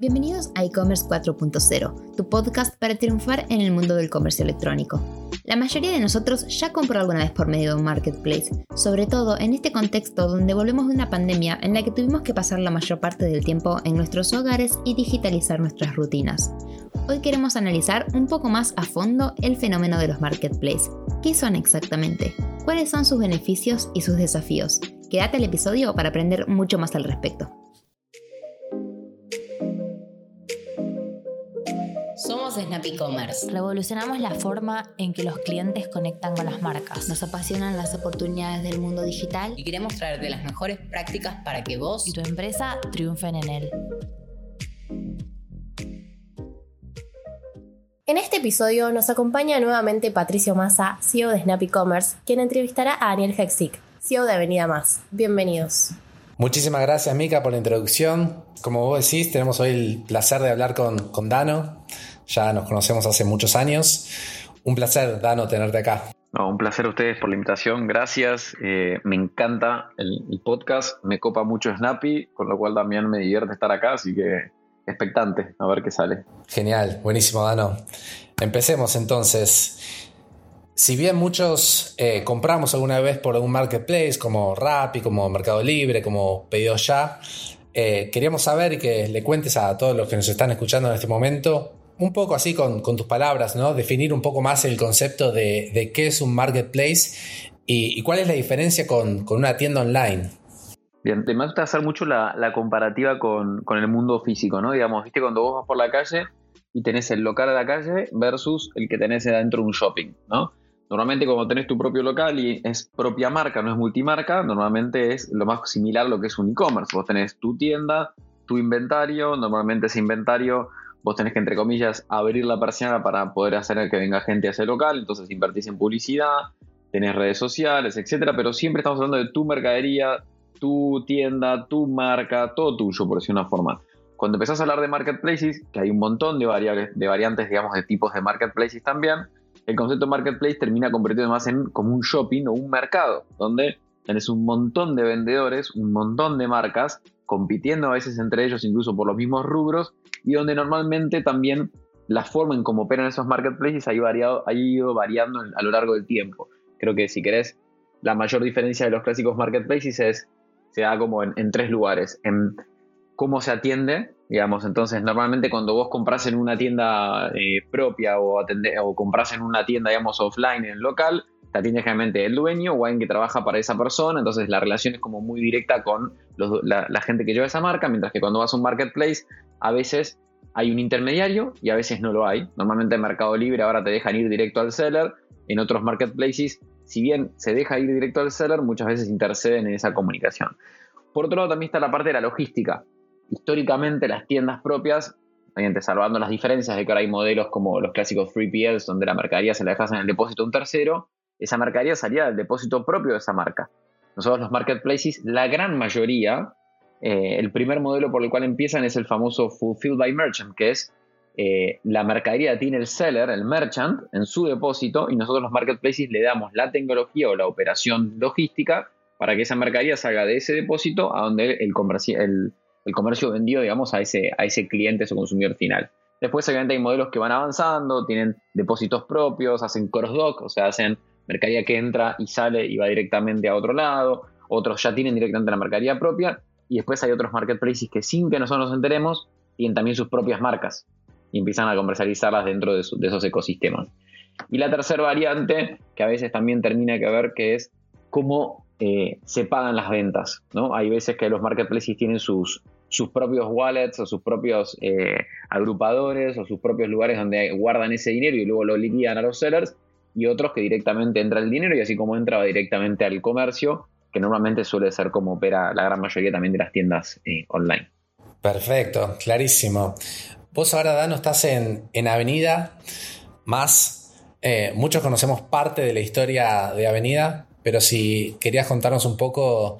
Bienvenidos a e-commerce 4.0, tu podcast para triunfar en el mundo del comercio electrónico. La mayoría de nosotros ya compró alguna vez por medio de un marketplace, sobre todo en este contexto donde volvemos de una pandemia en la que tuvimos que pasar la mayor parte del tiempo en nuestros hogares y digitalizar nuestras rutinas. Hoy queremos analizar un poco más a fondo el fenómeno de los marketplaces. ¿Qué son exactamente? ¿Cuáles son sus beneficios y sus desafíos? Quédate al episodio para aprender mucho más al respecto. Snap E-Commerce. Revolucionamos la forma en que los clientes conectan con las marcas. Nos apasionan las oportunidades del mundo digital y queremos traerte las mejores prácticas para que vos y tu empresa triunfen en él. En este episodio nos acompaña nuevamente Patricio Massa, CEO de Snap E-Commerce, quien entrevistará a Daniel Hexic, CEO de Avenida Más. Bienvenidos. Muchísimas gracias, Mica, por la introducción. Como vos decís, tenemos hoy el placer de hablar con, con Dano. Ya nos conocemos hace muchos años. Un placer, Dano, tenerte acá. un placer a ustedes por la invitación, gracias. Eh, me encanta el, podcast, me copa mucho Snappy, con lo cual también me divierte estar acá, así que expectante a ver qué sale. Genial, buenísimo, Dano. Empecemos entonces. Si bien muchos eh, compramos alguna vez por un marketplace como Rappi, como Mercado Libre, como Pedido Ya, eh, queríamos saber y que le cuentes a todos los que nos están escuchando en este momento, un poco así con, tus palabras, ¿no? Definir un poco más el concepto de, qué es un marketplace y, cuál es la diferencia con, una tienda online. Bien, me gusta hacer mucho la, comparativa con, con, el mundo físico, ¿no? Digamos, viste, cuando vos vas por la calle y tenés el local de la calle versus el que tenés dentro de un shopping, ¿no? Normalmente cuando tenés tu propio local y es propia marca, no es multimarca, normalmente es lo más similar a lo que es un e-commerce. Vos tenés tu tienda, tu inventario, normalmente ese inventario vos tenés que, entre comillas, abrir la persiana para poder hacer que venga gente a ese local, entonces invertís en publicidad, tenés redes sociales, etcétera, pero siempre estamos hablando de tu mercadería, tu tienda, tu marca, todo tuyo, por decir una forma. Cuando empezás a hablar de marketplaces, que hay un montón de, de variantes, digamos, de tipos de marketplaces también, el concepto marketplace termina convirtiendo más en como un shopping o un mercado, donde tenés un montón de vendedores, un montón de marcas, compitiendo a veces entre ellos incluso por los mismos rubros, y donde normalmente también la forma en cómo operan esos marketplaces ha, ha ido variando a lo largo del tiempo. Creo que si querés, la mayor diferencia de los clásicos marketplaces es, se da como en, en tres lugares. En cómo se atiende, digamos. Entonces, normalmente cuando vos compras en una tienda eh, propia o, o compras en una tienda, digamos, offline, en local, te atiende generalmente el dueño o alguien que trabaja para esa persona, entonces la relación es como muy directa con la, gente que lleva esa marca, mientras que cuando vas a un marketplace, a veces hay un intermediario y a veces no lo hay. Normalmente en Mercado Libre ahora te dejan ir directo al seller, en otros marketplaces, si bien se deja ir directo al seller, muchas veces interceden en esa comunicación. Por otro lado, también está la parte de la logística históricamente las tiendas propias, obviamente salvando las diferencias de que ahora hay modelos como los clásicos 3PLs, donde la mercadería se la dejas en el depósito de un tercero, esa mercadería salía del depósito propio de esa marca. Nosotros los marketplaces, la gran mayoría, eh, el primer modelo por el cual empiezan es el famoso Fulfilled by Merchant, que es eh, la mercadería tiene el seller, el merchant, en su depósito y nosotros los marketplaces le damos la tecnología o la operación logística para que esa mercadería salga de ese depósito a donde el, el, el comercio vendió, digamos, a ese, a ese cliente, a su consumidor final. Después, obviamente, hay modelos que van avanzando, tienen depósitos propios, hacen cross-dock, o sea, hacen mercadería que entra y sale y va directamente a otro lado. Otros ya tienen directamente la mercadería propia. Y después hay otros marketplaces que sin que nosotros nos enteremos, tienen también sus propias marcas y empiezan a comercializarlas dentro de, esos ecosistemas. Y la tercera variante, que a veces también termina que ver, que es cómo eh, se pagan las ventas. ¿no? Hay veces que los marketplaces tienen sus, propios wallets o sus propios eh, agrupadores o sus propios lugares donde guardan ese dinero y luego lo liquidan a los sellers y otros que directamente entra el dinero y así como entra directamente al comercio, que normalmente suele ser como opera la gran mayoría también de las tiendas eh, online. Perfecto, clarísimo. Vos ahora, Dano, estás en, en Avenida, más eh, muchos conocemos parte de la historia de Avenida, pero si querías contarnos un poco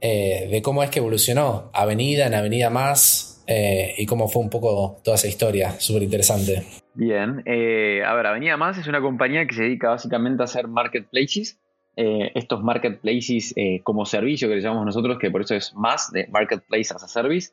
eh, de cómo es que evolucionó Avenida en Avenida Más eh, y cómo fue un poco toda esa historia, súper interesante. Bien, eh, a ver, Avenida Más es una compañía que se dedica básicamente a hacer marketplaces eh, estos marketplaces eh, como servicio que le llamamos nosotros, que por eso es más de Marketplace as a Service,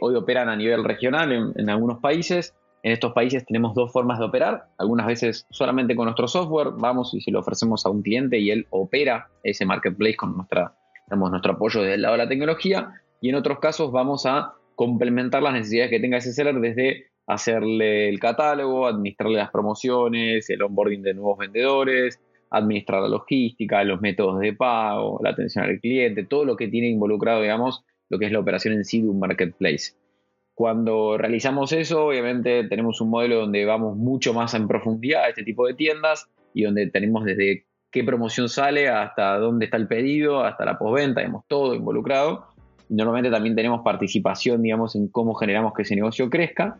hoy operan a nivel regional en, algunos países. En estos países tenemos dos formas de operar, algunas veces solamente con nuestro software, vamos y si lo ofrecemos a un cliente y él opera ese marketplace con nuestra, digamos, nuestro apoyo desde el lado de la tecnología, y en otros casos vamos a complementar las necesidades que tenga ese seller desde hacerle el catálogo, administrarle las promociones, el onboarding de nuevos vendedores, administrar la logística, los métodos de pago, la atención al cliente, todo lo que tiene involucrado, digamos, lo que es la operación en sí de un marketplace. Cuando realizamos eso, obviamente tenemos un modelo donde vamos mucho más en profundidad a este tipo de tiendas y donde tenemos desde qué promoción sale hasta dónde está el pedido, hasta la postventa, digamos, todo involucrado. Normalmente también tenemos participación, digamos, en cómo generamos que ese negocio crezca.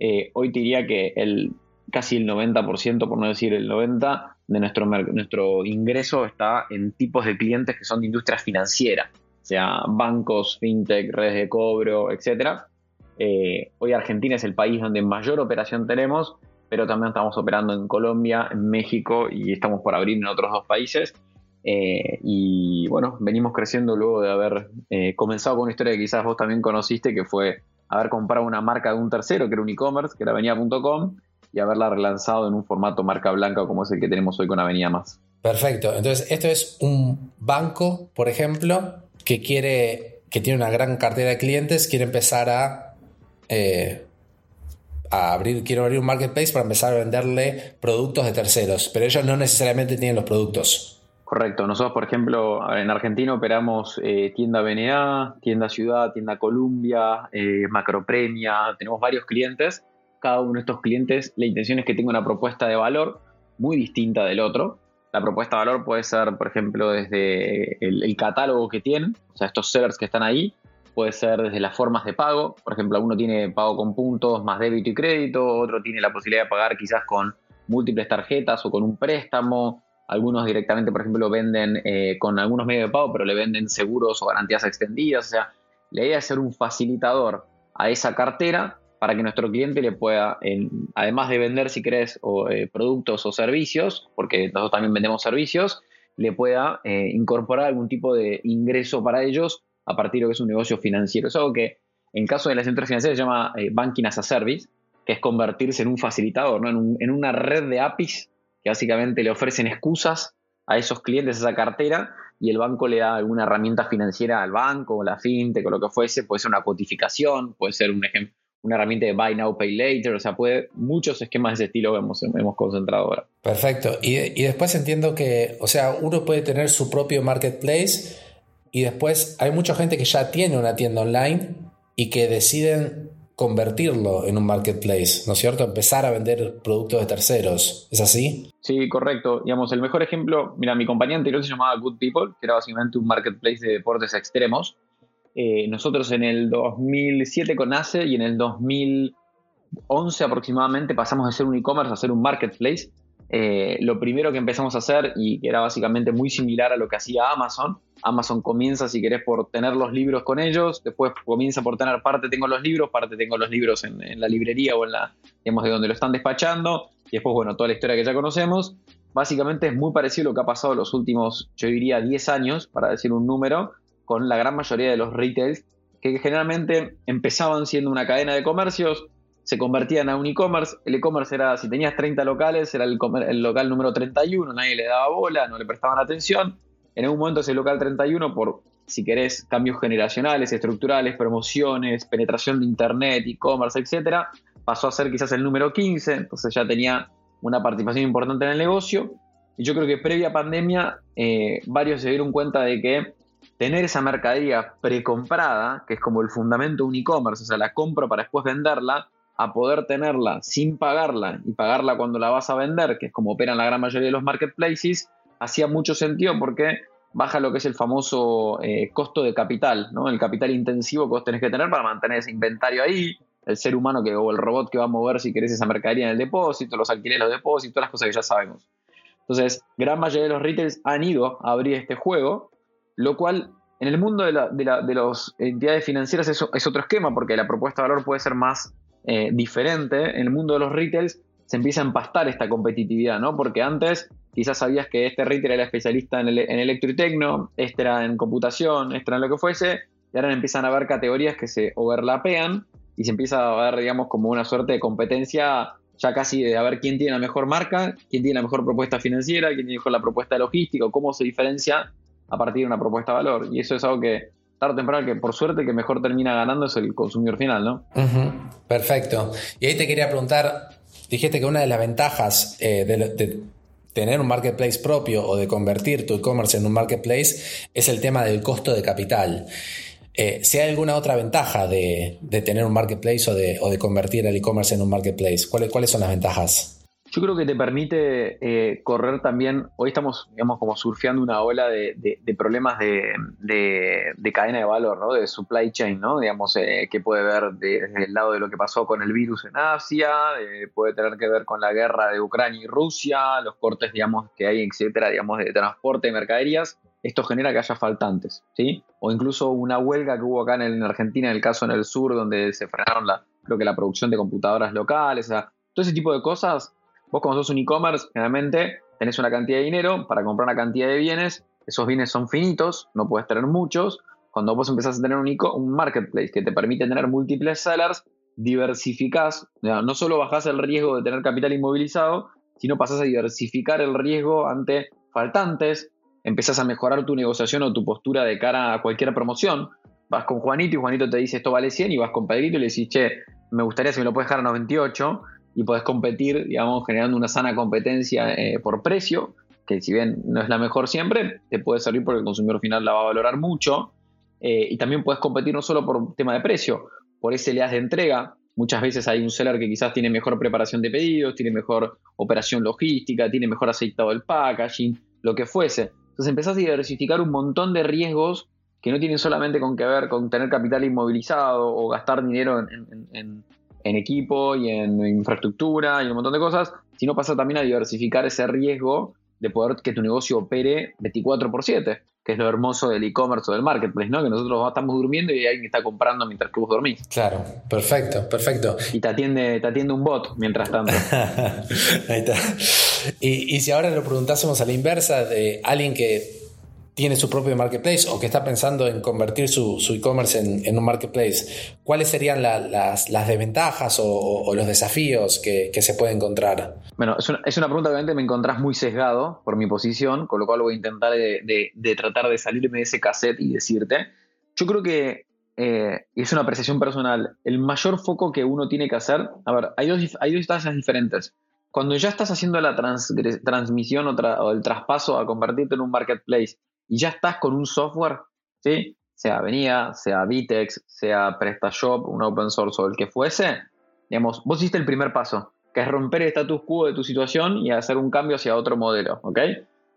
Eh, hoy te diría que el, casi el 90%, por no decir el 90%, de nuestro, nuestro ingreso está en tipos de clientes que son de industria financiera, sea bancos, fintech, redes de cobro, etc. Eh, hoy Argentina es el país donde mayor operación tenemos, pero también estamos operando en Colombia, en México y estamos por abrir en otros dos países. Eh, y bueno, venimos creciendo luego de haber eh, comenzado con una historia que quizás vos también conociste, que fue haber comprado una marca de un tercero, que era un e-commerce, que era Avenida.com, y haberla relanzado en un formato marca blanca como es el que tenemos hoy con Avenida Más. Perfecto. Entonces, esto es un banco, por ejemplo, que quiere, que tiene una gran cartera de clientes, quiere empezar a, eh, a abrir, quiere abrir un marketplace para empezar a venderle productos de terceros, pero ellos no necesariamente tienen los productos. Correcto. Nosotros, por ejemplo, en Argentina operamos eh, tienda BNA, tienda Ciudad, tienda Columbia, eh, Macropremia, tenemos varios clientes. Cada uno de estos clientes, la intención es que tenga una propuesta de valor muy distinta del otro. La propuesta de valor puede ser, por ejemplo, desde el, catálogo que tienen, o sea, estos sellers que están ahí, puede ser desde las formas de pago, por ejemplo, uno tiene pago con puntos más débito y crédito, otro tiene la posibilidad de pagar quizás con múltiples tarjetas o con un préstamo, algunos directamente, por ejemplo, venden eh, con algunos medios de pago, pero le venden seguros o garantías extendidas, o sea, la idea es ser un facilitador a esa cartera para que nuestro cliente le pueda, además de vender, si querés, eh, productos o servicios, porque nosotros también vendemos servicios, le pueda eh, incorporar algún tipo de ingreso para ellos a partir de lo que es un negocio financiero. Es algo que en caso de las empresas financieras se llama Banking as a Service, que es convertirse en un facilitador, en, en una red de APIs que básicamente le ofrecen excusas a esos clientes, a esa cartera, y el banco le da alguna herramienta financiera al banco, o la fintech, o lo que fuese, puede ser una cotificación, puede ser un ejemplo una herramienta de Buy Now, Pay Later, o sea, puede, muchos esquemas de ese estilo hemos, hemos concentrado ahora. Perfecto. Y, y, después entiendo que, o sea, uno puede tener su propio marketplace y después hay mucha gente que ya tiene una tienda online y que deciden convertirlo en un marketplace, ¿no es cierto? Empezar a vender productos de terceros. ¿Es así? Sí, correcto. Digamos, el mejor ejemplo, mira, mi compañía anterior se llamaba Good People, que era básicamente un marketplace de deportes extremos eh, nosotros en el 2007 con ACE y en el 2011 aproximadamente pasamos de ser un e-commerce a ser un marketplace. Eh, lo primero que empezamos a hacer, y que era básicamente muy similar a lo que hacía Amazon, Amazon comienza, si querés, por tener los libros con ellos, después comienza por tener parte tengo los libros, parte tengo los libros en, la librería o en la, digamos, de donde lo están despachando, y después, bueno, toda la historia que ya conocemos. Básicamente es muy parecido a lo que ha pasado los últimos, yo diría, 10 años, para decir un número, con la gran mayoría de los retails, que generalmente empezaban siendo una cadena de comercios, se convertían a un e-commerce. El e-commerce era, si tenías 30 locales, era el, local número 31, nadie le daba bola, no le prestaban atención. En un momento ese local 31, por, si querés, cambios generacionales, estructurales, promociones, penetración de internet, e-commerce, etcétera, pasó a ser quizás el número 15, entonces ya tenía una participación importante en el negocio. Y yo creo que previa pandemia, eh, varios se dieron cuenta de que tener esa mercadería precomprada, que es como el fundamento de un e-commerce, o sea, la compro para después venderla, a poder tenerla sin pagarla y pagarla cuando la vas a vender, que es como operan la gran mayoría de los marketplaces, hacía mucho sentido porque baja lo que es el famoso eh, costo de capital, ¿no? El capital intensivo que vos tenés que tener para mantener ese inventario ahí, el ser humano que, o el robot que va a mover si querés esa mercadería en el depósito, los alquileres, los depósitos, las cosas que ya sabemos. Entonces, gran mayoría de los retails han ido a abrir este juego lo cual en el mundo de, las entidades financieras es, otro esquema, porque la propuesta de valor puede ser más eh, diferente. En el mundo de los retails se empieza a empastar esta competitividad, ¿no? Porque antes quizás sabías que este retailer era especialista en, en electro y tecno, este era en computación, este era en lo que fuese, y ahora empiezan a haber categorías que se overlapean y se empieza a ver, digamos, como una suerte de competencia ya casi de a ver quién tiene la mejor marca, quién tiene la mejor propuesta financiera, quién tiene mejor la propuesta logística, cómo se diferencia a partir de una propuesta de valor. Y eso es algo que tarde temprano, que por suerte que mejor termina ganando es el consumidor final, ¿no? Perfecto. Y ahí te quería preguntar, dijiste que una de las ventajas eh, de, tener un marketplace propio o de convertir tu e-commerce en un marketplace es el tema del costo de capital. Eh, si hay alguna otra ventaja de, tener un marketplace o de, o de convertir el e-commerce en un marketplace, ¿cuáles, ¿cuáles son las ventajas? Yo creo que te permite eh, correr también, hoy estamos, digamos, como surfeando una ola de, problemas de, cadena de valor, ¿no? De supply chain, ¿no? Digamos, eh, que puede ver desde el lado de lo que pasó con el virus en Asia, puede tener que ver con la guerra de Ucrania y Rusia, los cortes, digamos, que hay, etcétera, digamos, de transporte de mercaderías esto genera que haya faltantes, ¿sí? O incluso una huelga que hubo acá en, Argentina, en el caso en el sur, donde se frenaron la, creo que la producción de computadoras locales, o sea, todo ese tipo de cosas. Vos como sos un e-commerce, generalmente tenés una cantidad de dinero para comprar una cantidad de bienes, esos bienes son finitos, no puedes tener muchos. Cuando vos empezás a tener un, un marketplace que te permite tener múltiples sellers, diversificás, no solo bajás el riesgo de tener capital inmovilizado, sino pasás a diversificar el riesgo ante faltantes, empezás a mejorar tu negociación o tu postura de cara a cualquier promoción. Vas con Juanito y Juanito te dice esto vale 100 y vas con Pedrito y le dices, che, me gustaría si me lo puedes dejar a 98 y podés competir, digamos, generando una sana competencia eh, por precio, que si bien no es la mejor siempre, te puede servir porque el consumidor final la va a valorar mucho. Eh, y también puedes competir no solo por tema de precio, por ese SLAs de entrega. Muchas veces hay un seller que quizás tiene mejor preparación de pedidos, tiene mejor operación logística, tiene mejor aceitado el packaging, lo que fuese. Entonces empezás a diversificar un montón de riesgos que no tienen solamente con que ver con tener capital inmovilizado o gastar dinero en, equipo y en infraestructura y un montón de cosas, sino pasa también a diversificar ese riesgo de poder que tu negocio opere 24 por 7, que es lo hermoso del e-commerce o del marketplace, ¿no? Que nosotros estamos durmiendo y hay alguien que está comprando mientras que vos dormís. Claro, perfecto, perfecto. Y te atiende, te atiende un bot mientras tanto. Ahí está. Y, si ahora lo preguntásemos a la inversa de alguien que tiene su propio marketplace o que está pensando en convertir su, e-commerce en, un marketplace, ¿cuáles serían las, desventajas o, los desafíos que, se puede encontrar? Bueno, es una, es una, pregunta que obviamente me encontrás muy sesgado por mi posición, con lo cual voy a intentar de, tratar de salirme de ese cassette y decirte. Yo creo que eh, es una apreciación personal. El mayor foco que uno tiene que hacer, a ver, hay dos, hay dos tasas diferentes cuando ya estás haciendo la transmisión o, el traspaso a convertirte en un marketplace y ya estás con un software, ¿sí? sea Avenida, sea Vitex, sea PrestaShop, un open source o el que fuese, digamos, vos hiciste el primer paso, que es romper el status quo de tu situación y hacer un cambio hacia otro modelo, ¿ok?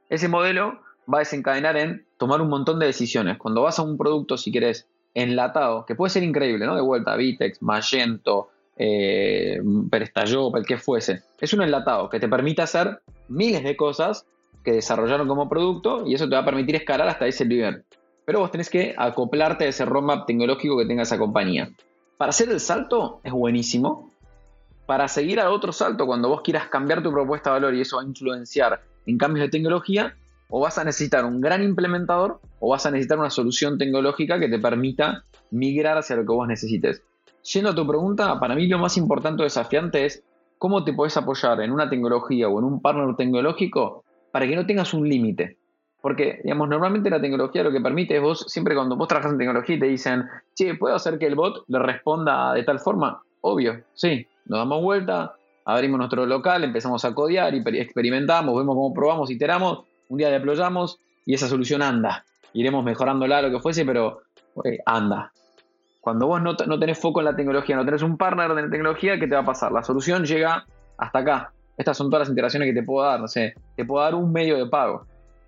Ese modelo va a desencadenar en tomar un montón de decisiones. Cuando vas a un producto, si querés, enlatado, que puede ser increíble, ¿no? De vuelta, Vitex, Magento, eh, PrestaShop, el que fuese. Es un enlatado que te permite hacer miles de cosas que desarrollaron como producto y eso te va a permitir escalar hasta ese nivel. Pero vos tenés que acoplarte a ese roadmap tecnológico que tenga esa compañía. Para hacer el salto es buenísimo. Para seguir al otro salto, cuando vos quieras cambiar tu propuesta de valor y eso va a influenciar en cambios de tecnología, o vas a necesitar un gran implementador o vas a necesitar una solución tecnológica que te permita migrar hacia lo que vos necesites. Yendo a tu pregunta, para mí lo más importante o desafiante es cómo te puedes apoyar en una tecnología o en un partner tecnológico para que no tengas un límite. Porque, digamos, normalmente la tecnología lo que permite es vos, siempre cuando vos trabajas en tecnología te dicen, che, ¿puedo hacer que el bot le responda de tal forma? Obvio, sí. Nos damos vuelta, abrimos nuestro local, empezamos a codear experimentamos, vemos cómo probamos, iteramos, un día deployamos y esa solución anda. Iremos mejorándola, lo que fuese, pero anda. Cuando vos no, tenés foco en la tecnología, no tenés un partner de tecnología, ¿qué te va a pasar? La solución llega hasta acá. Estas son todas las interacciones que te puedo dar. No sé, te puedo dar un medio de pago.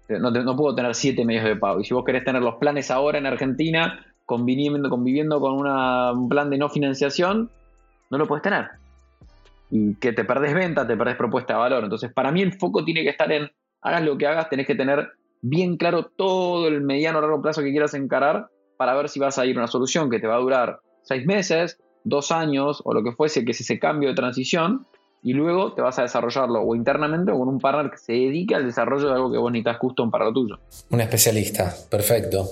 No, puedo tener siete medios de pago. Y si vos querés tener los planes ahora en Argentina, conviviendo, con un plan de no financiación, no lo puedes tener. Y que te perdés venta, te perdés propuesta de valor. Entonces, para mí el foco tiene que estar en, hagas lo que hagas, tenés que tener bien claro todo el mediano o largo plazo que quieras encarar para ver si vas a ir a una solución que te va a durar seis meses, dos años o lo que fuese, que es ese cambio de transición, y luego te vas a desarrollarlo o internamente o con un partner que se dedique al desarrollo de algo que vos necesitas custom para lo tuyo. Un especialista, perfecto.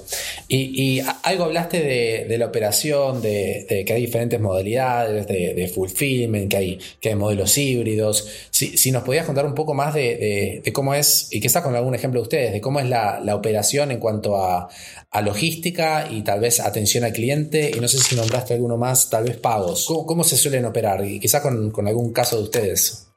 Y, algo hablaste de, la operación, de, que hay diferentes modalidades, de, fulfillment, que hay, que hay modelos híbridos. Si, nos podías contar un poco más de, cómo es, y quizás con algún ejemplo de ustedes, de cómo es la, operación en cuanto a, logística y tal vez atención al cliente, y no sé si nombraste alguno más, tal vez pagos. ¿Cómo, se suelen operar? Y quizás con, con algún caso de ustedes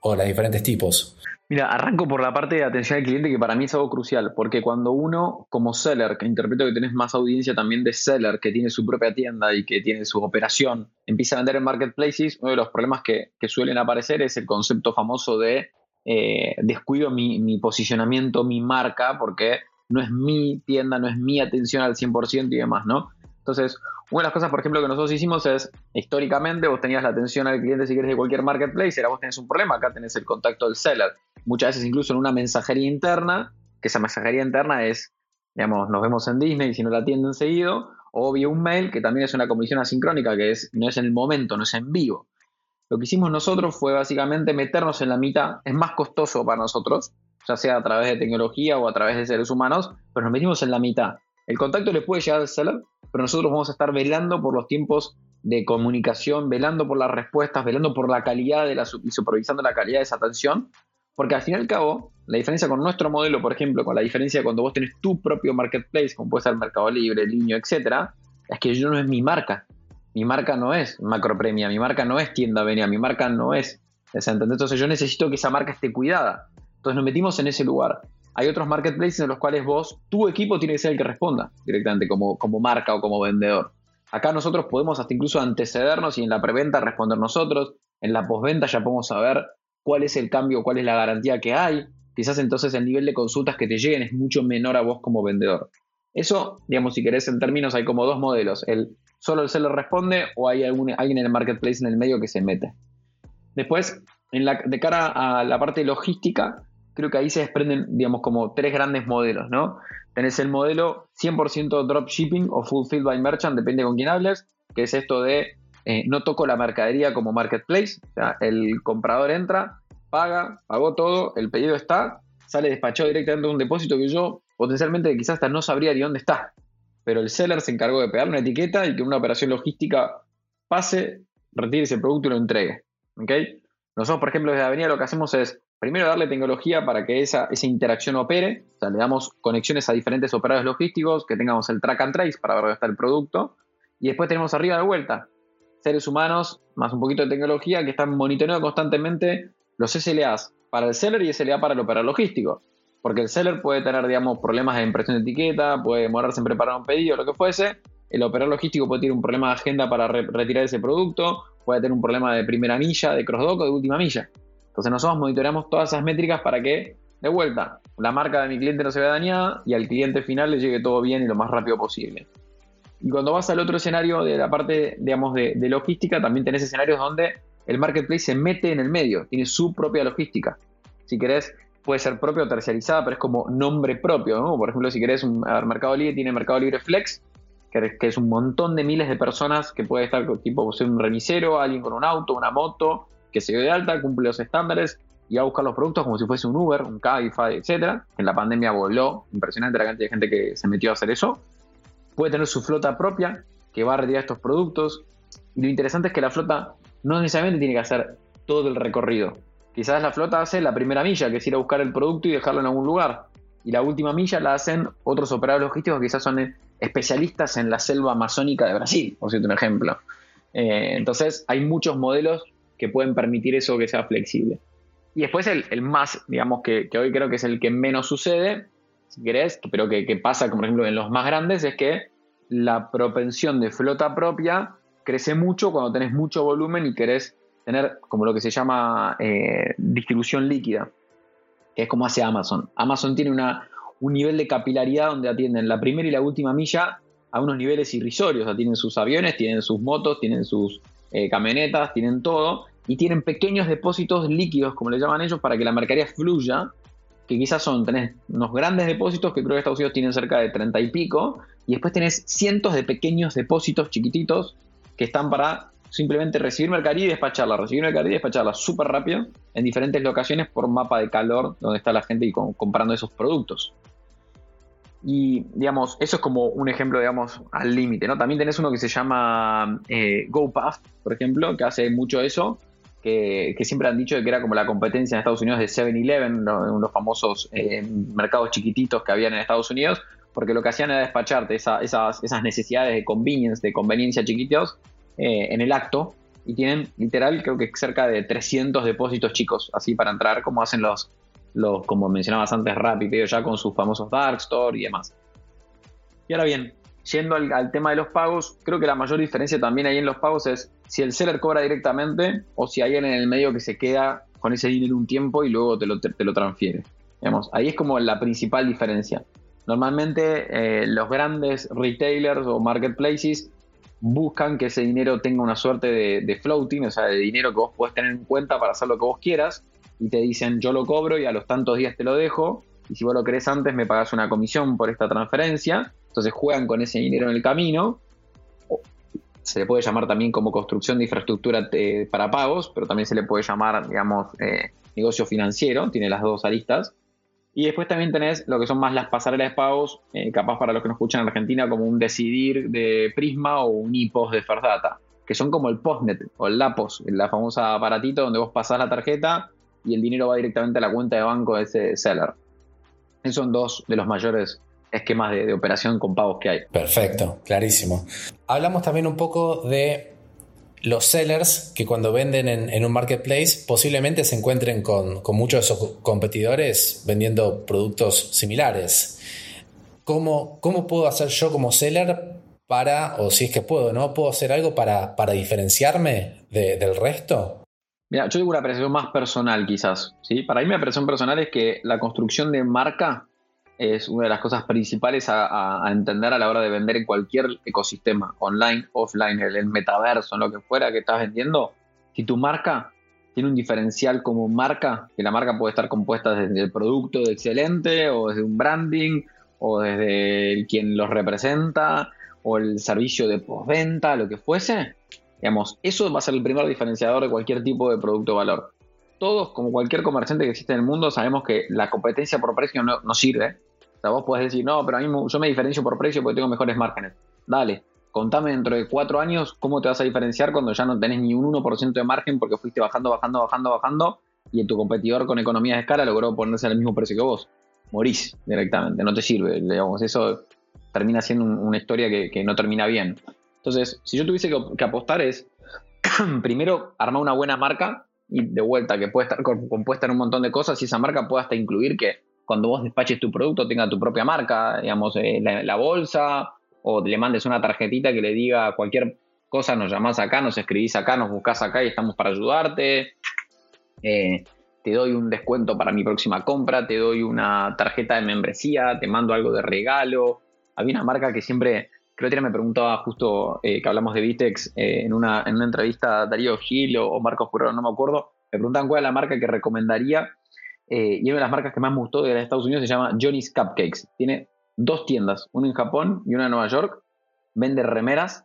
o los diferentes tipos? Mira, arranco por la parte de atención al cliente que para mí es algo crucial, porque cuando uno como seller, que interpreto que tenés más audiencia también de seller, que tiene su propia tienda y que tiene su operación, empieza a vender en marketplaces, uno de los problemas que, suelen aparecer es el concepto famoso de eh, descuido mi, mi, posicionamiento, mi marca, porque no es mi tienda, no es mi atención al 100% y demás, ¿no? Entonces, una de las cosas, por ejemplo, que nosotros hicimos es, históricamente, vos tenías la atención al cliente si quieres de cualquier marketplace, ahora vos tenés un problema, acá tenés el contacto del seller. Muchas veces incluso en una mensajería interna, que esa mensajería interna es, digamos, nos vemos en Disney si no la atienden seguido, o vía un mail, que también es una comisión asincrónica, que es, no es en el momento, no es en vivo. Lo que hicimos nosotros fue básicamente meternos en la mitad, es más costoso para nosotros, ya sea a través de tecnología o a través de seres humanos, pero nos metimos en la mitad. El contacto le puede llegar al seller, pero nosotros vamos a estar velando por los tiempos de comunicación, velando por las respuestas, velando por la calidad de la, y supervisando la calidad de esa atención, porque al fin y al cabo, la diferencia con nuestro modelo, por ejemplo, con la diferencia de cuando vos tenés tu propio marketplace, como puede ser Mercado Libre, Linio, etcétera, es que yo no es mi marca. Mi marca no es Macropremia, mi marca no es Tienda Venia, mi marca no es. Entonces yo necesito que esa marca esté cuidada. Entonces nos metimos en ese lugar. Hay otros marketplaces en los cuales vos, tu equipo tiene que ser el que responda directamente como, como marca o como vendedor. Acá nosotros podemos hasta incluso antecedernos y en la preventa responder nosotros. En la postventa ya podemos saber cuál es el cambio, cuál es la garantía que hay. Quizás entonces el nivel de consultas que te lleguen es mucho menor a vos como vendedor. Eso, digamos, si querés en términos, hay como dos modelos. El solo el seller responde o hay algún, alguien en el marketplace en el medio que se mete. Después, de cara a la parte logística, creo que ahí se desprenden, digamos, como tres grandes modelos, ¿no? Tenés el modelo 100% dropshipping o fulfilled by merchant, depende con quién hables, que es esto de eh, no toco la mercadería como marketplace, o sea, el comprador entra, paga, pagó todo, el pedido está, sale despachado directamente a un depósito que yo potencialmente quizás hasta no sabría ni dónde está, pero el seller se encargó de pegarle una etiqueta y que una operación logística pase, retire ese producto y lo entregue. ¿okay? Nosotros, por ejemplo, desde Avenida lo que hacemos es primero darle tecnología para que esa, esa interacción opere, o sea, le damos conexiones a diferentes operadores logísticos, que tengamos el track and trace para ver dónde está el producto, y después tenemos arriba de vuelta seres humanos más un poquito de tecnología que están monitoreando constantemente los SLAs para el seller y SLA para el operador logístico. Porque el seller puede tener, digamos, problemas de impresión de etiqueta, puede demorarse en preparar un pedido, lo que fuese. El operador logístico puede tener un problema de agenda para retirar ese producto, puede tener un problema de primera milla, de cross-dock o de última milla. Entonces nosotros monitoreamos todas esas métricas para que, de vuelta, la marca de mi cliente no se vea dañada y al cliente final le llegue todo bien y lo más rápido posible. Y cuando vas al otro escenario de la parte, digamos, de, logística, también tenés escenarios donde el marketplace se mete en el medio, tiene su propia logística. Si querés, puede ser propio o terciarizada, pero es como nombre propio, ¿no? Por ejemplo, si querés, un, Mercado Libre tiene Mercado Libre Flex, que, es un montón de miles de personas que puede estar tipo ser un remisero, alguien con un auto, una moto, que se dio de alta, cumple los estándares y va a buscar los productos como si fuese un Uber, un Cabify, etcétera. En la pandemia voló, impresionante la cantidad de gente que se metió a hacer eso. Puede tener su flota propia que va a retirar estos productos. Y lo interesante es que la flota no necesariamente tiene que hacer todo el recorrido. Quizás la flota hace la primera milla, que es ir a buscar el producto y dejarlo en algún lugar. Y la última milla la hacen otros operadores logísticos que quizás son especialistas en la selva amazónica de Brasil, por cierto, un ejemplo. Eh, entonces, hay muchos modelos que pueden permitir eso que sea flexible. Y después el, más, digamos, que, hoy creo que es el que menos sucede, si querés, pero que, pasa, como por ejemplo en los más grandes, es que la propensión de flota propia crece mucho cuando tenés mucho volumen y querés tener como lo que se llama eh, distribución líquida, que es como hace Amazon. Amazon tiene una, un nivel de capilaridad donde atienden la primera y la última milla a unos niveles irrisorios. O sea, tienen sus aviones, tienen sus motos, tienen sus eh, camionetas, tienen todo y tienen pequeños depósitos líquidos, como le llaman ellos, para que la mercadería fluya, que quizás son, tenés unos grandes depósitos, que creo que Estados Unidos tienen cerca de 30 y pico, y después tenés cientos de pequeños depósitos chiquititos que están para simplemente recibir mercadería y despacharla, recibir mercadería y despacharla súper rápido en diferentes locaciones por mapa de calor donde está la gente y comprando esos productos. Y, digamos, eso es como un ejemplo, digamos, al límite, ¿no? También tenés uno que se llama eh, por ejemplo, que hace mucho eso, que, siempre han dicho que era como la competencia en Estados Unidos de 7-Eleven, los famosos eh, mercados chiquititos que habían en Estados Unidos, porque lo que hacían era despacharte esas, esas, necesidades de convenience, de conveniencia chiquitos, eh, en el acto, y tienen literal creo que cerca de 300 depósitos chicos, así para entrar, como hacen los, los como mencionabas antes, Rappi, ya con sus famosos Dark Store y demás. Y ahora bien, yendo al, tema de los pagos, creo que la mayor diferencia también ahí en los pagos es si el seller cobra directamente o si hay en el medio que se queda con ese dinero un tiempo y luego te lo, te, lo transfiere. Ahí es como la principal diferencia. Normalmente eh, los grandes retailers o marketplaces buscan que ese dinero tenga una suerte de, de, floating, o sea, de dinero que vos podés tener en cuenta para hacer lo que vos quieras, y te dicen yo lo cobro y a los tantos días te lo dejo, y si vos lo querés antes me pagás una comisión por esta transferencia, entonces juegan con ese dinero en el camino. Se le puede llamar también como construcción de infraestructura eh, para pagos, pero también se le puede llamar, digamos, eh, negocio financiero, tiene las dos aristas. Y después también tenés lo que son más las pasarelas de pagos, eh, capaz para los que nos escuchan en Argentina, como un Decidir de Prisma o un IPOS de Ferdata, que son como el Postnet o el Lapos, la famosa aparatito donde vos pasás la tarjeta y el dinero va directamente a la cuenta de banco de ese seller. Esos son dos de los mayores esquemas de, operación con pagos que hay. Perfecto, clarísimo. Hablamos también un poco de los sellers que cuando venden en, un marketplace posiblemente se encuentren con, muchos de esos competidores vendiendo productos similares. ¿Cómo, ¿Cómo, puedo hacer yo como seller para, o si es que puedo, ¿no? ¿Puedo hacer algo para, para diferenciarme del resto? Mira, yo tengo una apreciación más personal quizás, ¿sí? Para mí mi apreciación personal es que la construcción de marca es una de las cosas principales a, entender a la hora de vender en cualquier ecosistema, online, offline, el, el, metaverso, lo que fuera que estás vendiendo. Si tu marca tiene un diferencial como marca, que la marca puede estar compuesta desde el producto de excelente, o desde un branding, o desde quien los representa, o el servicio de postventa, lo que fuese, digamos, eso va a ser el primer diferenciador de cualquier tipo de producto valor. Todos, como cualquier comerciante que existe en el mundo, sabemos que la competencia por precio no, sirve o sea, vos podés decir, no, pero a mí yo me diferencio por precio porque tengo mejores márgenes. Dale, contame dentro de cuatro años cómo te vas a diferenciar cuando ya no tenés ni un 1% de margen porque fuiste bajando, bajando, bajando, bajando y tu competidor con economía de escala logró ponerse al mismo precio que vos. Morís directamente, no te sirve. Digamos, eso termina siendo una historia que, no termina bien. Entonces, si yo tuviese que, apostar es, primero, armar una buena marca y de vuelta, que puede estar compuesta en un montón de cosas y esa marca puede hasta incluir que cuando vos despaches tu producto tenga tu propia marca, digamos, eh, la, bolsa, o le mandes una tarjetita que le diga cualquier cosa, nos llamás acá, nos escribís acá, nos buscás acá y estamos para ayudarte. Eh, te doy un descuento para mi próxima compra, te doy una tarjeta de membresía, te mando algo de regalo. Había una marca que siempre, que me preguntaba justo eh, que hablamos de Vitex en, una, en una entrevista Darío Gil o, Marcos Curro, no me acuerdo, me preguntan cuál es la marca que recomendaría eh, y una de las marcas que más me gustó de Estados Unidos se llama Johnny's Cupcakes. Tiene dos tiendas, una en Japón y una en Nueva York. Vende remeras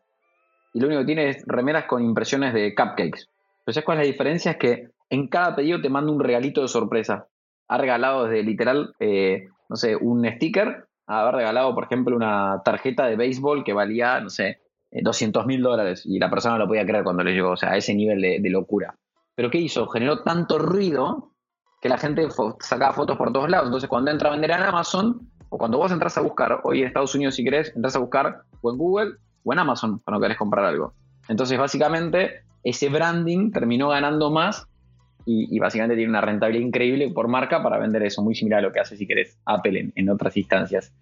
y lo único que tiene es remeras con impresiones de cupcakes. ¿sabes cuál es la diferencia? Es que en cada pedido te manda un regalito de sorpresa. Ha regalado desde literal, eh, no sé, un sticker, haber regalado, por ejemplo, una tarjeta de béisbol que valía, no sé, 200 eh, mil dólares y la persona no lo podía creer cuando le llegó, o sea, a ese nivel de locura. Pero ¿qué hizo? Generó tanto ruido que la gente sacaba fotos por todos lados. Entonces, cuando entra a vender en Amazon, o cuando vos entras a buscar, hoy en Estados Unidos, si querés, entras a buscar o en Google o en Amazon cuando querés comprar algo. Entonces, básicamente, ese branding terminó ganando más y, básicamente tiene una rentabilidad increíble por marca para vender eso, muy similar a lo que hace, si querés, Apple en, otras instancias.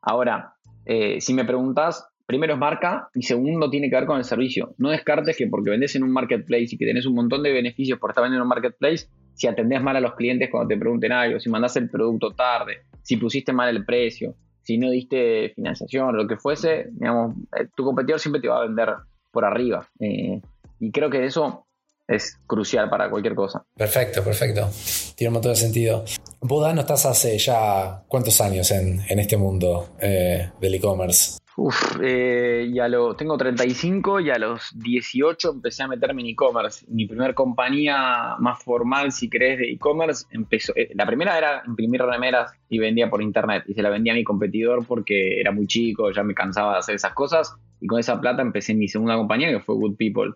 Ahora, eh, si me preguntas, primero es marca y segundo tiene que ver con el servicio. No descartes que porque vendes en un marketplace y que tenés un montón de beneficios por estar vendiendo en un marketplace, si atendés mal a los clientes cuando te pregunten algo, si mandás el producto tarde, si pusiste mal el precio, si no diste financiación lo que fuese, digamos, eh, tu competidor siempre te va a vender por arriba. Eh, y creo que eso es crucial para cualquier cosa. Perfecto, perfecto. Tiene un montón de sentido. Vos, no estás hace ya cuántos años en, este mundo eh, del e-commerce? Uf, eh, y a lo, tengo 35 y a los 18 empecé a meterme en e-commerce. Mi primera compañía más formal, si querés, de e-commerce, empezó. eh, la primera era imprimir remeras y vendía por internet. Y se la vendía a mi competidor porque era muy chico, ya me cansaba de hacer esas cosas. Y con esa plata empecé mi segunda compañía, que fue Good People.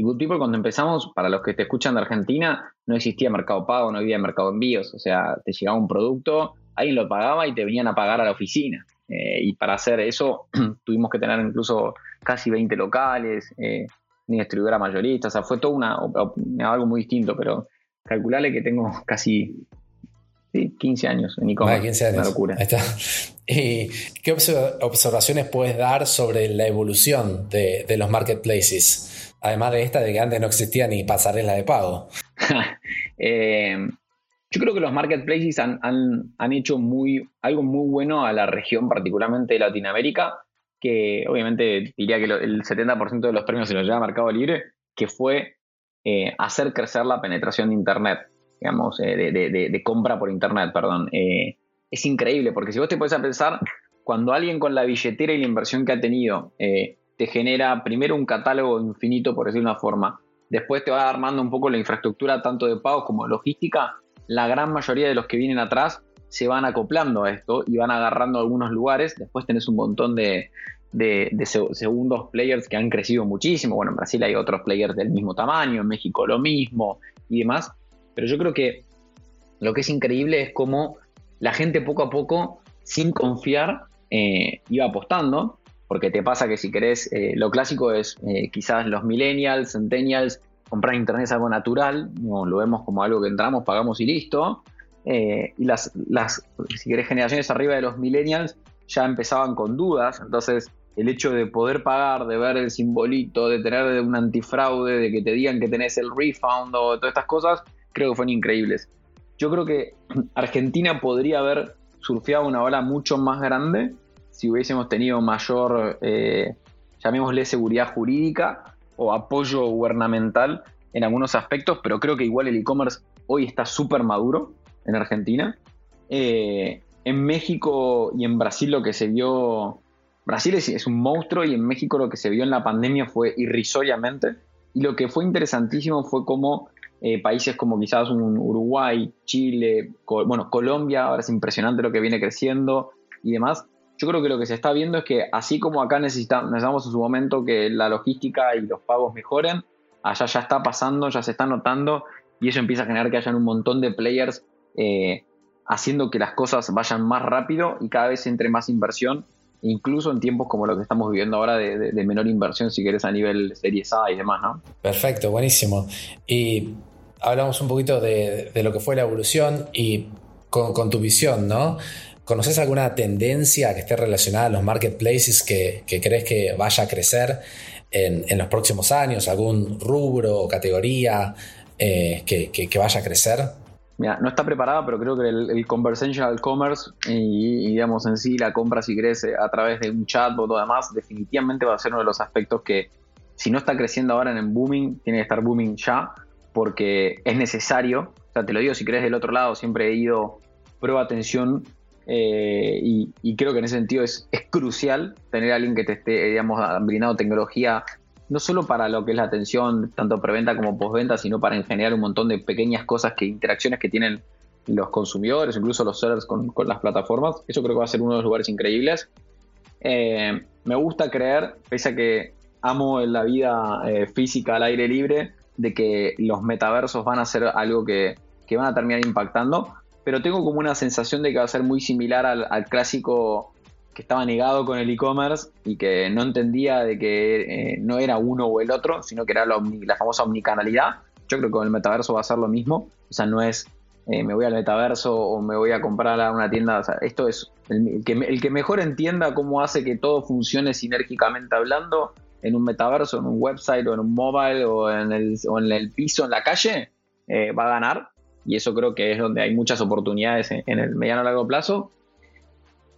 Y Good People, cuando empezamos, para los que te escuchan de Argentina, no existía mercado pago, no había mercado envíos. O sea, te llegaba un producto, alguien lo pagaba y te venían a pagar a la oficina. Eh, y para hacer eso tuvimos que tener incluso casi 20 locales, eh, ni distribuidora mayorista, o sea, fue todo una, algo muy distinto, pero calcularle que tengo casi sí, 15 años en e-commerce. 15 años. Una locura. Ahí está. ¿Y qué observaciones puedes dar sobre la evolución de, de, los marketplaces? Además de esta, de que antes no existía ni pasarela de pago. eh, yo creo que los marketplaces han, han, han, hecho muy, algo muy bueno a la región, particularmente de Latinoamérica, que obviamente diría que lo, el 70% de los premios se los lleva Mercado Libre, que fue eh, hacer crecer la penetración de Internet, digamos, eh, de, de, de, compra por Internet, perdón. Eh, es increíble, porque si vos te pones a pensar, cuando alguien con la billetera y la inversión que ha tenido eh, te genera primero un catálogo infinito, por decirlo de una forma, después te va armando un poco la infraestructura tanto de pagos como de logística, la gran mayoría de los que vienen atrás se van acoplando a esto y van agarrando algunos lugares. Después tenés un montón de, de, segundos players que han crecido muchísimo. Bueno, en Brasil hay otros players del mismo tamaño, en México lo mismo y demás. Pero yo creo que lo que es increíble es cómo la gente poco a poco, sin confiar, eh, iba apostando. Porque te pasa que si querés, eh, lo clásico es eh, quizás los millennials, centennials, comprar internet es algo natural, no, lo vemos como algo que entramos, pagamos y listo. Y las, las, si querés, generaciones arriba de los millennials ya empezaban con dudas, entonces el hecho de poder pagar, de ver el simbolito, de tener un antifraude, de que te digan que tenés el refund o todas estas cosas, creo que fueron increíbles. Yo creo que Argentina podría haber surfeado una ola mucho más grande si hubiésemos tenido mayor, eh, llamémosle seguridad jurídica, o apoyo gubernamental en algunos aspectos, pero creo que igual el e-commerce hoy está súper maduro en Argentina. Eh, en México y en Brasil lo que se vio, Brasil es, es, un monstruo y en México lo que se vio en la pandemia fue irrisoriamente. Y lo que fue interesantísimo fue como eh, países como quizás un Uruguay, Chile, bueno, Colombia, ahora es impresionante lo que viene creciendo y demás, yo creo que lo que se está viendo es que así como acá necesitamos, en su momento que la logística y los pagos mejoren, allá ya está pasando, ya se está notando y eso empieza a generar que hayan un montón de players eh, haciendo que las cosas vayan más rápido y cada vez entre más inversión, incluso en tiempos como lo que estamos viviendo ahora de menor inversión, si querés, a nivel Series A y demás, ¿no? Perfecto, buenísimo. Y hablamos un poquito de, lo que fue la evolución y con, tu visión, ¿no? ¿Conoces alguna tendencia que esté relacionada a los marketplaces que, crees que vaya a crecer en, los próximos años? ¿Algún rubro o categoría eh, que, vaya a crecer? Mira, no está preparada, pero creo que el, conversational commerce y, digamos en sí la compra si crece a través de un chatbot o demás, definitivamente va a ser uno de los aspectos que si no está creciendo ahora en el booming, tiene que estar booming ya, porque es necesario. O sea, te lo digo, si crees del otro lado, siempre he ido prueba atención eh, y, creo que en ese sentido es, crucial tener alguien que te esté, digamos, brindando tecnología, no solo para lo que es la atención, tanto preventa como postventa, sino para en general un montón de pequeñas cosas, que interacciones que tienen los consumidores, incluso los sellers con, con las plataformas. Eso creo que va a ser uno de los lugares increíbles. Eh, me gusta creer, pese a que amo la vida eh, física al aire libre, de que los metaversos van a ser algo que, que van a terminar impactando pero tengo como una sensación de que va a ser muy similar al, clásico que estaba negado con el e-commerce y que no entendía de que eh, no era uno o el otro, sino que era la, la, famosa omnicanalidad. Yo creo que con el metaverso va a ser lo mismo. O sea, no es eh, me voy al metaverso o me voy a comprar a una tienda. O sea, esto es el, el, que, el que mejor entienda cómo hace que todo funcione sinérgicamente hablando en un metaverso, en un website o en un mobile o en el, o en el piso, en la calle, eh, va a ganar y eso creo que es donde hay muchas oportunidades en, el mediano a largo plazo.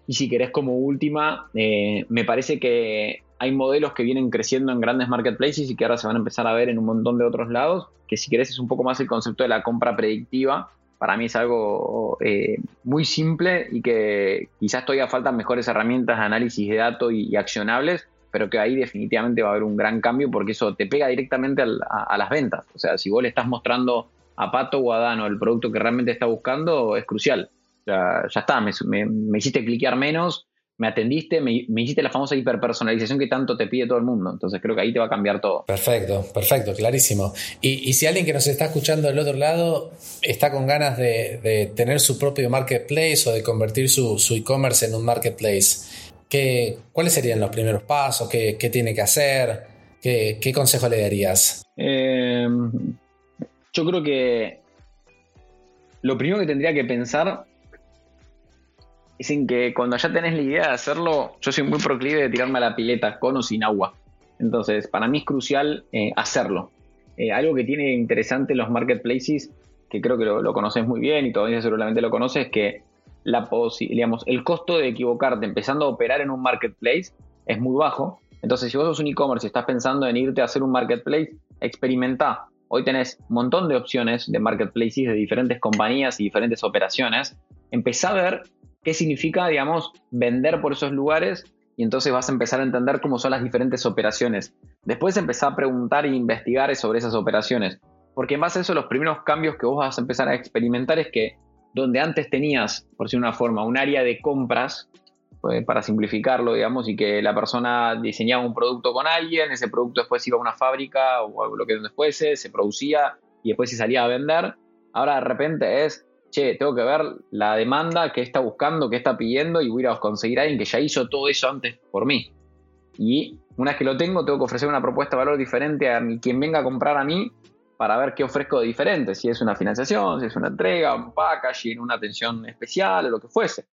Y si querés como última, eh, me parece que hay modelos que vienen creciendo en grandes marketplaces y que ahora se van a empezar a ver en un montón de otros lados, que si querés es un poco más el concepto de la compra predictiva, para mí es algo eh, muy simple y que quizás todavía faltan mejores herramientas de análisis de datos y, accionables, pero que ahí definitivamente va a haber un gran cambio porque eso te pega directamente a, las ventas. O sea, si vos le estás mostrando a Pato o a Dano el producto que realmente está buscando, es crucial. O sea, ya está, me, me hiciste cliquear menos, me atendiste, me, hiciste la famosa hiperpersonalización que tanto te pide todo el mundo. Entonces creo que ahí te va a cambiar todo. Perfecto, perfecto, clarísimo. Y, si alguien que nos está escuchando del otro lado está con ganas de, tener su propio marketplace o de convertir su e-commerce en un marketplace, ¿qué, ¿cuáles serían los primeros pasos? ¿Qué, tiene que hacer? ¿Qué, consejo le darías? Eh, yo creo que lo primero que tendría que pensar Dicen que cuando ya tenés la idea de hacerlo, yo soy muy proclive de tirarme a la pileta con o sin agua. Entonces, para mí es crucial eh, hacerlo. Eh, algo que tiene interesante los marketplaces, que creo que lo, conoces muy bien y todavía seguramente lo conoces, es que la digamos, el costo de equivocarte empezando a operar en un marketplace es muy bajo. Entonces, si vos sos un e-commerce y estás pensando en irte a hacer un marketplace, experimenta. Hoy tenés un montón de opciones de marketplaces de diferentes compañías y diferentes operaciones. Empezá a ver qué significa, digamos, vender por esos lugares y entonces vas a empezar a entender cómo son las diferentes operaciones. Después empezar a preguntar e investigar sobre esas operaciones, porque en base a eso los primeros cambios que vos vas a empezar a experimentar es que donde antes tenías, por decir una forma, un área de compras, pues, para simplificarlo, digamos, y que la persona diseñaba un producto con alguien, ese producto después iba a una fábrica o lo que después se producía y después se salía a vender. Ahora de repente es che, tengo que ver la demanda que está buscando, que está pidiendo y voy a conseguir a alguien que ya hizo todo eso antes por mí. Y una vez que lo tengo, tengo que ofrecer una propuesta de valor diferente a quien venga a comprar a mí para ver qué ofrezco de diferente, si es una financiación, si es una entrega, un packaging, una atención especial o lo que fuese.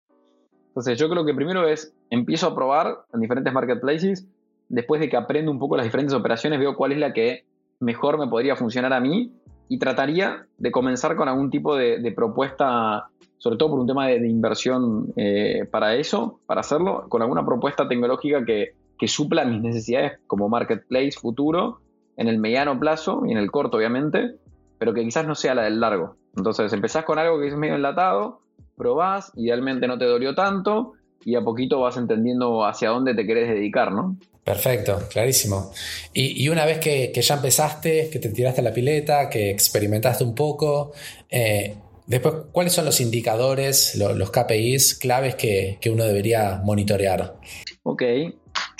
Entonces yo creo que primero es, empiezo a probar en diferentes marketplaces, después de que aprendo un poco las diferentes operaciones, veo cuál es la que mejor me podría funcionar a mí y trataría de comenzar con algún tipo de, propuesta, sobre todo por un tema de, inversión eh, para eso, para hacerlo, con alguna propuesta tecnológica que, supla mis necesidades como marketplace futuro en el mediano plazo y en el corto, obviamente, pero que quizás no sea la del largo. Entonces empezás con algo que es medio enlatado, probás, idealmente no te dolió tanto y a poquito vas entendiendo hacia dónde te querés dedicar, ¿no? Perfecto, clarísimo. Y, una vez que, ya empezaste, que te tiraste a la pileta, que experimentaste un poco, eh, después, ¿cuáles son los indicadores, los KPIs claves que, uno debería monitorear? Ok,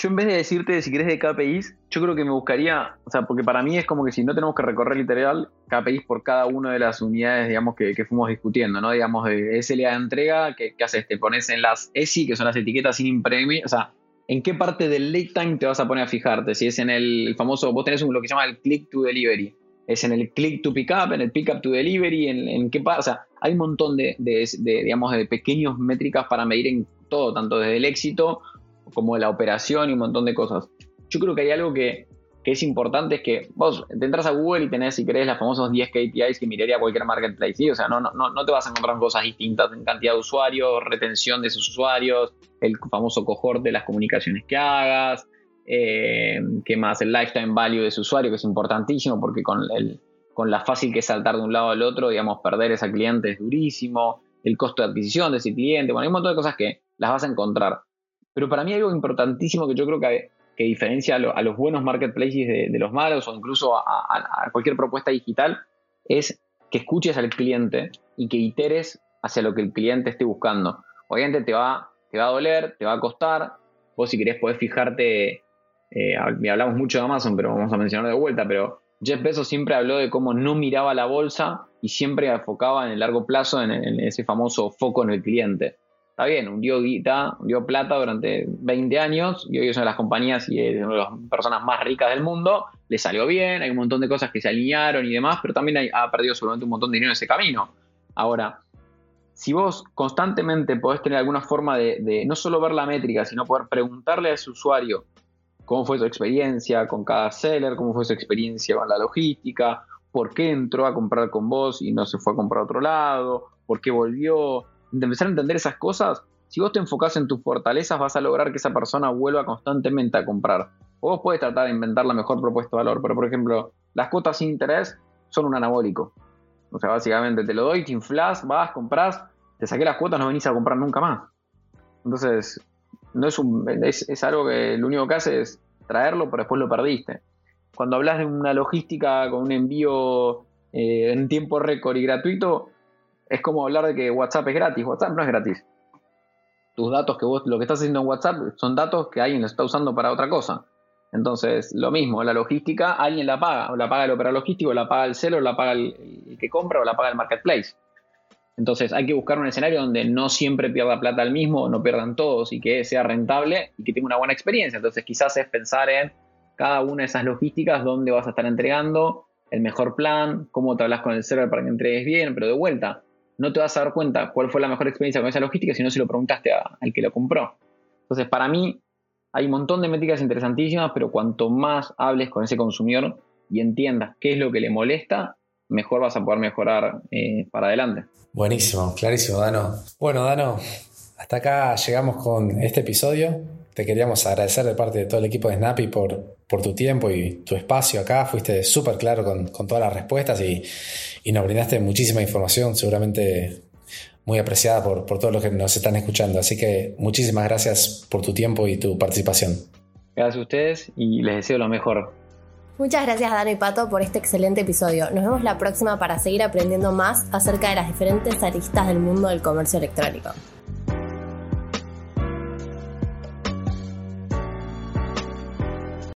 yo en vez de decirte si querés de KPIs, yo creo que me buscaría, o sea, porque para mí es como que si no tenemos que recorrer literal KPIs por cada una de las unidades, digamos, que, fuimos discutiendo, ¿no? Digamos, de SLA de entrega, que, haces? Te pones en las ESI, que son las etiquetas sin imprimir, o sea, en qué parte del late time te vas a poner a fijarte. Si es en el famoso, vos tenés lo que se llama el click to delivery. Es en el click to pick up, en el pick up to delivery, en, qué parte. O sea, hay un montón de, digamos, de pequeños métricas para medir en todo, tanto desde el éxito como la operación y un montón de cosas. Yo creo que hay algo que, que es importante es que vos te entras a Google y tenés, si querés, las famosas 10 KPIs que miraría cualquier marketplace. ¿sí? O sea, no, no, no te vas a encontrar cosas distintas en cantidad de usuarios, retención de esos usuarios, el famoso cohort de las comunicaciones que hagas, eh, ¿qué más? El lifetime value de ese usuario, que es importantísimo porque con, el, con la fácil que es saltar de un lado al otro, digamos, perder ese cliente es durísimo, el costo de adquisición de ese cliente, bueno, hay un montón de cosas que las vas a encontrar. Pero para mí algo importantísimo que yo creo que diferencia a, los buenos marketplaces de, los malos o incluso a, cualquier propuesta digital es que escuches al cliente y que iteres hacia lo que el cliente esté buscando. Obviamente te va, te va a doler, te va a costar. Vos si querés podés fijarte, eh, hablamos mucho de Amazon, pero vamos a mencionarlo de vuelta, pero Jeff Bezos siempre habló de cómo no miraba la bolsa y siempre enfocaba en el largo plazo en ese famoso foco en el cliente está bien, hundió guita, hundió plata durante 20 años y hoy es una de las compañías y es una de las personas más ricas del mundo, le salió bien, hay un montón de cosas que se alinearon y demás, pero también ha perdido seguramente un montón de dinero en ese camino. Ahora, si vos constantemente podés tener alguna forma de, no solo ver la métrica, sino poder preguntarle a ese usuario cómo fue su experiencia con cada seller, cómo fue su experiencia con la logística, por qué entró a comprar con vos y no se fue a comprar a otro lado, por qué volvió, de empezar a entender esas cosas, si vos te enfocás en tus fortalezas vas a lograr que esa persona vuelva constantemente a comprar. O vos puedes tratar de inventar la mejor propuesta de valor, pero por ejemplo, las cuotas sin interés son un anabólico. O sea, básicamente te lo doy, te inflas, vas, compras, te saqué las cuotas, no venís a comprar nunca más. Entonces, no es, es, algo que lo único que hace es traerlo, pero después lo perdiste. Cuando hablas de una logística con un envío eh, en tiempo récord y gratuito, es como hablar de que WhatsApp es gratis. WhatsApp no es gratis. Tus datos que vos, lo que estás haciendo en WhatsApp son datos que alguien los está usando para otra cosa. Entonces, lo mismo, la logística, alguien la paga, o la paga el operador logístico, o la paga el seller, o la paga el, que compra, o la paga el marketplace. Entonces, hay que buscar un escenario donde no siempre pierda plata el mismo, no pierdan todos, y que sea rentable y que tenga una buena experiencia. Entonces, quizás es pensar en cada una de esas logísticas, dónde vas a estar entregando, el mejor plan, cómo te hablas con el server para que entregues bien, pero de vuelta, no te vas a dar cuenta cuál fue la mejor experiencia con esa logística si no se lo preguntaste al que lo compró. Entonces, para mí, hay un montón de métricas interesantísimas, pero cuanto más hables con ese consumidor y entiendas qué es lo que le molesta, mejor vas a poder mejorar eh, para adelante. Buenísimo, clarísimo, Dano. Bueno, Dano, hasta acá llegamos con este episodio. Te queríamos agradecer de parte de todo el equipo de Snappy por, por tu tiempo y tu espacio acá. Fuiste súper claro con, todas las respuestas y, y nos brindaste muchísima información. Seguramente muy apreciada por, por todos los que nos están escuchando. Así que muchísimas gracias por tu tiempo y tu participación. Gracias a ustedes y les deseo lo mejor. Muchas gracias Dano y Pato por este excelente episodio. Nos vemos la próxima para seguir aprendiendo más acerca de las diferentes aristas del mundo del comercio electrónico.